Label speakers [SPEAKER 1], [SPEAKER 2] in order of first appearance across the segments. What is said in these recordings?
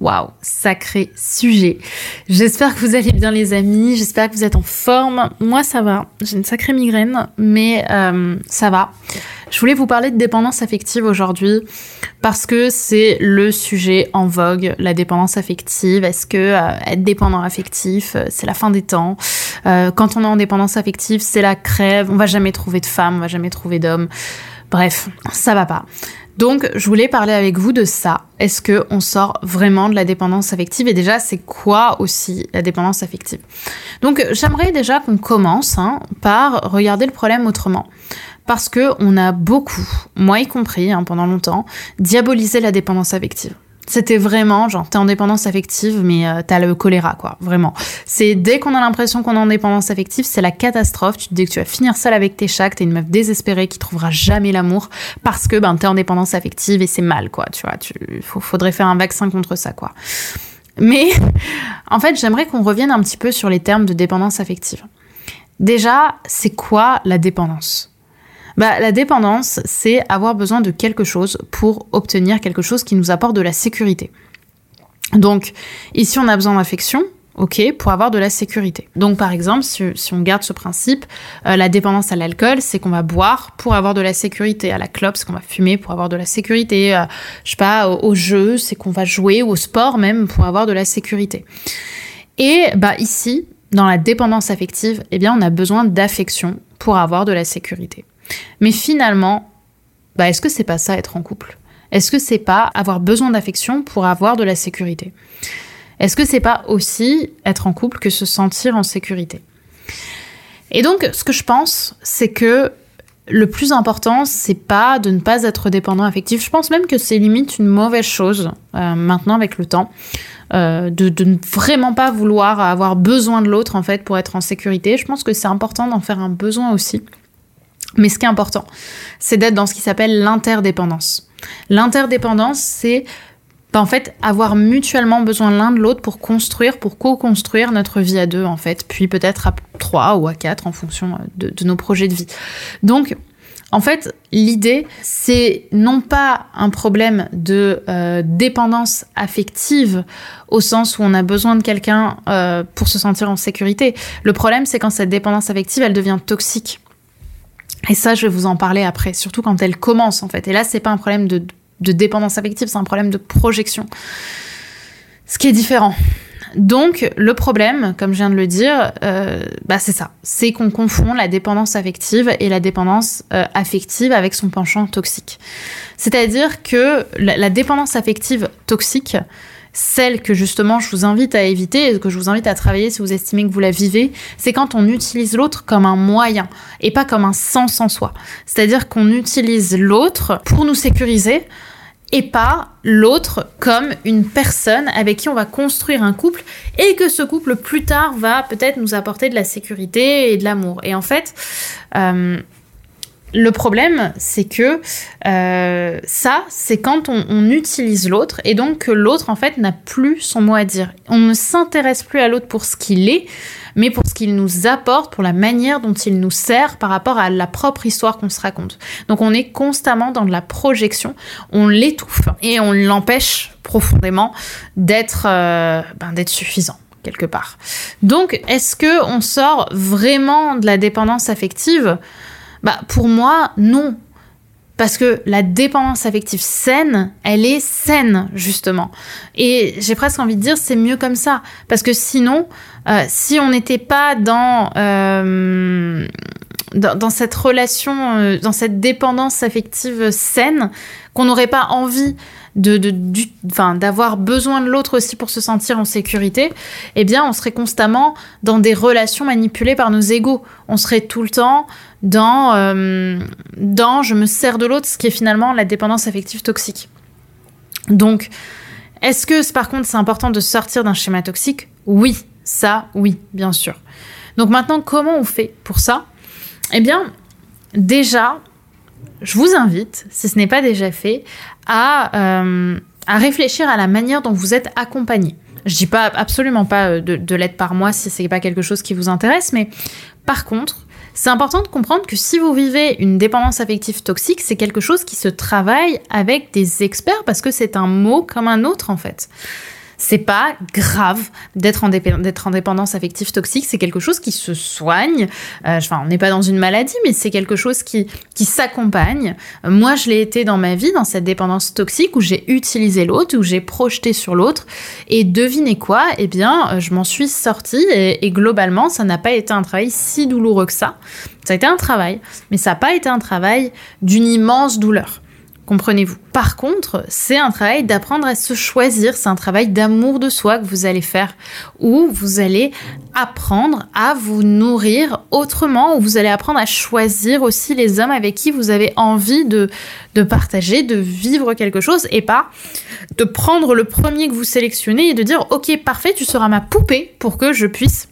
[SPEAKER 1] Waouh, sacré sujet. J'espère que vous allez bien les amis, j'espère que vous êtes en forme. Moi ça va, j'ai une sacrée migraine, mais euh, ça va. Je voulais vous parler de dépendance affective aujourd'hui parce que c'est le sujet en vogue, la dépendance affective. Est-ce que euh, être dépendant affectif, euh, c'est la fin des temps? Quand on est en dépendance affective, c'est la crève. On va jamais trouver de femme, on va jamais trouver d'homme. Bref, ça va pas. Donc, je voulais parler avec vous de ça. Est-ce que on sort vraiment de la dépendance affective? Et déjà, c'est quoi aussi la dépendance affective? Donc, j'aimerais déjà qu'on commence hein, par regarder le problème autrement. Parce que on a beaucoup, moi y compris, hein, pendant longtemps, diabolisé la dépendance affective. C'était vraiment, genre, t'es en dépendance affective, mais euh, t'as le choléra, quoi. Vraiment. C'est dès qu'on a l'impression qu'on est en dépendance affective, c'est la catastrophe. Tu te dis que tu vas finir seule avec tes chats, t'es une meuf désespérée qui trouvera jamais l'amour parce que, ben, t'es en dépendance affective et c'est mal, quoi. Tu vois, tu, faudrait faire un vaccin contre ça, quoi. Mais, en fait, j'aimerais qu'on revienne un petit peu sur les termes de dépendance affective. Déjà, c'est quoi la dépendance? Bah, La dépendance, c'est avoir besoin de quelque chose pour obtenir quelque chose qui nous apporte de la sécurité. Donc, ici, on a besoin d'affection, ok, pour avoir de la sécurité. Donc, par exemple, si, on garde ce principe, euh, la dépendance à l'alcool, c'est qu'on va boire pour avoir de la sécurité. À la clope, c'est qu'on va fumer pour avoir de la sécurité. Euh, je sais pas, au, au jeu, c'est qu'on va jouer, au sport même, pour avoir de la sécurité. Et bah ici, dans la dépendance affective, eh bien, on a besoin d'affection pour avoir de la sécurité. Mais finalement, bah, est-ce que c'est pas ça être en couple? Est-ce que c'est pas avoir besoin d'affection pour avoir de la sécurité? Est-ce que c'est pas aussi être en couple que se sentir en sécurité? Et donc, ce que je pense, c'est que le plus important, c'est pas de ne pas être dépendant affectif. Je pense même que c'est limite une mauvaise chose euh, maintenant avec le temps. Euh, de, ne vraiment pas vouloir avoir besoin de l'autre en fait pour être en sécurité. Je pense que c'est important d'en faire un besoin aussi. Mais ce qui est important, c'est d'être dans ce qui s'appelle l'interdépendance. L'interdépendance, c'est bah, en fait avoir mutuellement besoin l'un de l'autre pour construire, pour co-construire notre vie à deux en fait, puis peut-être à trois ou à quatre en fonction euh, de, nos projets de vie. Donc en fait, l'idée, c'est non pas un problème de euh, dépendance affective au sens où on a besoin de quelqu'un euh, pour se sentir en sécurité. Le problème, c'est quand cette dépendance affective, elle devient toxique. Et ça, je vais vous en parler après, surtout quand elle commence en fait. Et là, c'est pas un problème de, dépendance affective, c'est un problème de projection. Ce qui est différent. Donc, le problème, comme je viens de le dire, euh, bah c'est ça. C'est qu'on confond la dépendance affective et la dépendance euh, affective avec son penchant toxique. C'est-à-dire que la dépendance affective toxique, celle que justement je vous invite à éviter et que je vous invite à travailler si vous estimez que vous la vivez, c'est quand on utilise l'autre comme un moyen et pas comme un sens en soi. C'est-à-dire qu'on utilise l'autre pour nous sécuriser et pas l'autre comme une personne avec qui on va construire un couple et que ce couple plus tard va peut-être nous apporter de la sécurité et de l'amour. Et en fait, euh, le problème, c'est que euh, ça, c'est quand on, utilise l'autre et donc que l'autre, en fait, n'a plus son mot à dire. On ne s'intéresse plus à l'autre pour ce qu'il est, mais pour ce qu'il nous apporte, pour la manière dont il nous sert par rapport à la propre histoire qu'on se raconte. Donc on est constamment dans de la projection, on l'étouffe et on l'empêche profondément d'être euh, ben, suffisant quelque part. Donc est-ce que on sort vraiment de la dépendance affective? Bah, pour moi, non. Parce que la dépendance affective saine, elle est saine, justement. Et j'ai presque envie de dire, c'est mieux comme ça. Parce que sinon, euh, si on n'était pas dans... Euh, dans, cette relation, euh, dans cette dépendance affective saine, qu'on n'aurait pas envie de, d'avoir besoin de l'autre aussi pour se sentir en sécurité, eh bien, on serait constamment dans des relations manipulées par nos égaux. On serait tout le temps dans, euh, dans je me sers de l'autre, ce qui est finalement la dépendance affective toxique. Donc, est-ce que par contre c'est important de sortir d'un schéma toxique? Oui, ça, oui, bien sûr. Donc maintenant, comment on fait pour ça? Eh bien, déjà, je vous invite, si ce n'est pas déjà fait, à, euh, à réfléchir à la manière dont vous êtes accompagné. Je dis pas absolument pas euh, de, de l'aide par moi si c'est pas quelque chose qui vous intéresse, mais par contre, c'est important de comprendre que si vous vivez une dépendance affective toxique, c'est quelque chose qui se travaille avec des experts parce que c'est un mot comme un autre en fait. C'est pas grave d'être en, en, dépendance affective toxique, c'est quelque chose qui se soigne. Euh, on n'est pas dans une maladie, mais c'est quelque chose qui, qui s'accompagne. moi, je l'ai été dans ma vie, dans cette dépendance toxique où j'ai utilisé l'autre, où j'ai projeté sur l'autre. Et devinez quoi? Eh bien, euh, je m'en suis sortie et globalement, ça n'a pas été un travail si douloureux que ça. Ça a été un travail, mais ça n'a pas été un travail d'une immense douleur. Comprenez-vous? Par contre, c'est un travail d'apprendre à se choisir, c'est un travail d'amour de soi que vous allez faire, où vous allez apprendre à vous nourrir autrement, où vous allez apprendre à choisir aussi les hommes avec qui vous avez envie de, partager, de vivre quelque chose, et pas de prendre le premier que vous sélectionnez et de dire, ok, parfait, tu seras ma poupée pour que je puisse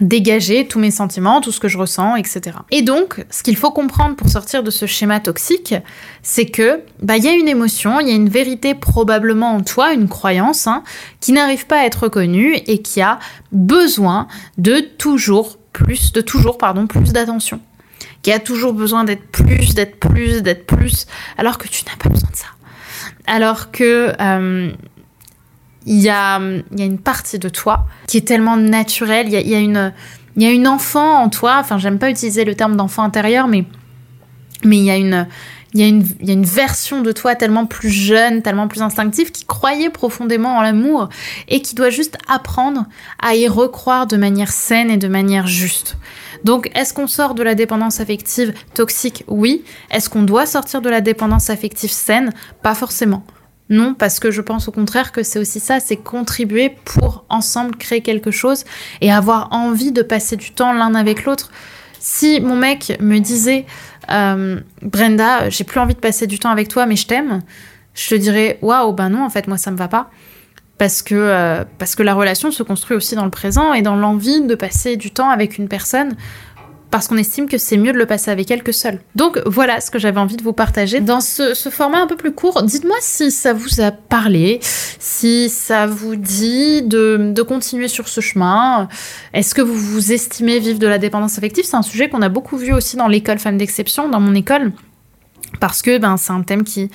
[SPEAKER 1] dégager tous mes sentiments, tout ce que je ressens, etc. Et donc, ce qu'il faut comprendre pour sortir de ce schéma toxique, c'est que bah il y a une émotion, il y a une vérité probablement en toi, une croyance hein, qui n'arrive pas à être reconnue et qui a besoin de toujours plus, de toujours pardon, plus d'attention, qui a toujours besoin d'être plus, d'être plus, d'être plus, alors que tu n'as pas besoin de ça. Alors que euh, il y a, une partie de toi qui est tellement naturelle. Il y a, une, enfant en toi. Enfin, j'aime pas utiliser le terme d'enfant intérieur, mais mais il y a une il y, a une, y a une version de toi tellement plus jeune, tellement plus instinctive, qui croyait profondément en l'amour et qui doit juste apprendre à y recroire de manière saine et de manière juste. Donc, est-ce qu'on sort de la dépendance affective toxique? Oui. Est-ce qu'on doit sortir de la dépendance affective saine? Pas forcément. Non, parce que je pense au contraire que c'est aussi ça, c'est contribuer pour ensemble créer quelque chose et avoir envie de passer du temps l'un avec l'autre. Si mon mec me disait euh, Brenda, j'ai plus envie de passer du temps avec toi, mais je t'aime, je te dirais waouh, ben non, en fait, moi ça me va pas. Parce que, euh, parce que la relation se construit aussi dans le présent et dans l'envie de passer du temps avec une personne parce qu'on estime que c'est mieux de le passer avec elle que seul. Donc voilà ce que j'avais envie de vous partager dans ce, format un peu plus court. Dites-moi si ça vous a parlé, si ça vous dit de, continuer sur ce chemin. Est-ce que vous vous estimez vivre de la dépendance affective? C'est un sujet qu'on a beaucoup vu aussi dans l'école Femmes d'exception, dans mon école parce que ben, c'est un thème qui,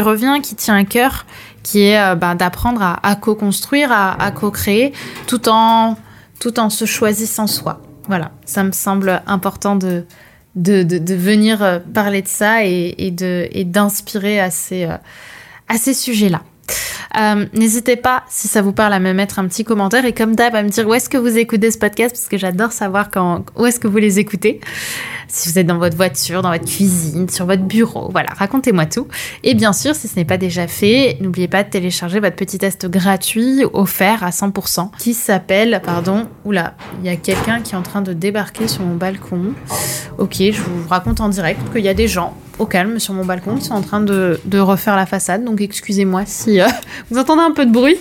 [SPEAKER 1] revient, qui tient à cœur, qui est euh, ben, d'apprendre à, co-construire, à, à co-créer, tout en, tout en se choisissant soi. Voilà, ça me semble important de, venir euh, parler de ça et, d'inspirer à ces, euh, à ces sujets-là. Euh, n'hésitez pas, si ça vous parle, à me mettre un petit commentaire et comme d'hab, à me dire où est-ce que vous écoutez ce podcast parce que j'adore savoir quand, où est-ce que vous les écoutez. Si vous êtes dans votre voiture, dans votre cuisine, sur votre bureau, voilà, racontez-moi tout. Et bien sûr, si ce n'est pas déjà fait, n'oubliez pas de télécharger votre petit test gratuit offert à 100% qui s'appelle, pardon, oula, il y a quelqu'un qui est en train de débarquer sur mon balcon. Ok, je vous raconte en direct qu'il y a des gens au calme sur mon balcon qui sont en train de, refaire la façade, donc excusez-moi si euh, vous entendez un peu de bruit.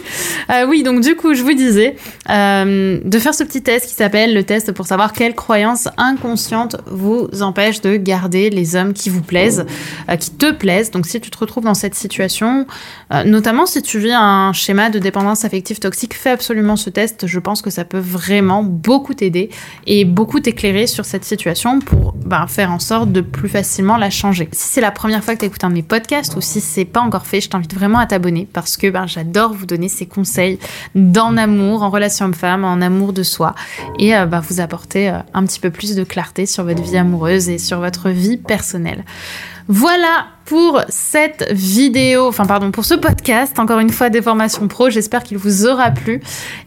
[SPEAKER 1] Euh, oui, donc du coup, je vous disais euh, de faire ce petit test qui s'appelle le test pour savoir quelles croyances inconscientes vous empêchent de garder les hommes qui vous plaisent, qui te plaisent. Donc si tu te retrouves dans cette situation, notamment si tu vis un schéma de dépendance affective toxique, fais absolument ce test. Je pense que ça peut vraiment beaucoup t'aider et beaucoup t'éclairer sur cette situation pour ben, faire en sorte de plus facilement la changer. Si c'est la première fois que tu écoutes un de mes podcasts ou si c'est pas encore fait, je t'invite vraiment à t'abonner parce que ben, j'adore vous donner ces conseils d'en amour, en relation homme-femme, en amour de soi et euh, ben, vous apporter euh, un petit peu plus de clarté sur votre vie amoureuse et sur votre vie personnelle. Voilà pour cette vidéo, enfin pardon, pour ce podcast, encore une fois des formations pro. J'espère qu'il vous aura plu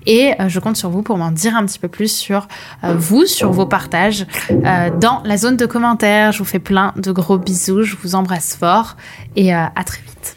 [SPEAKER 1] et euh, je compte sur vous pour m'en dire un petit peu plus sur euh, vous, sur vos partages euh, dans la zone de commentaires. Je vous fais plein de gros bisous, je vous embrasse fort et à très vite.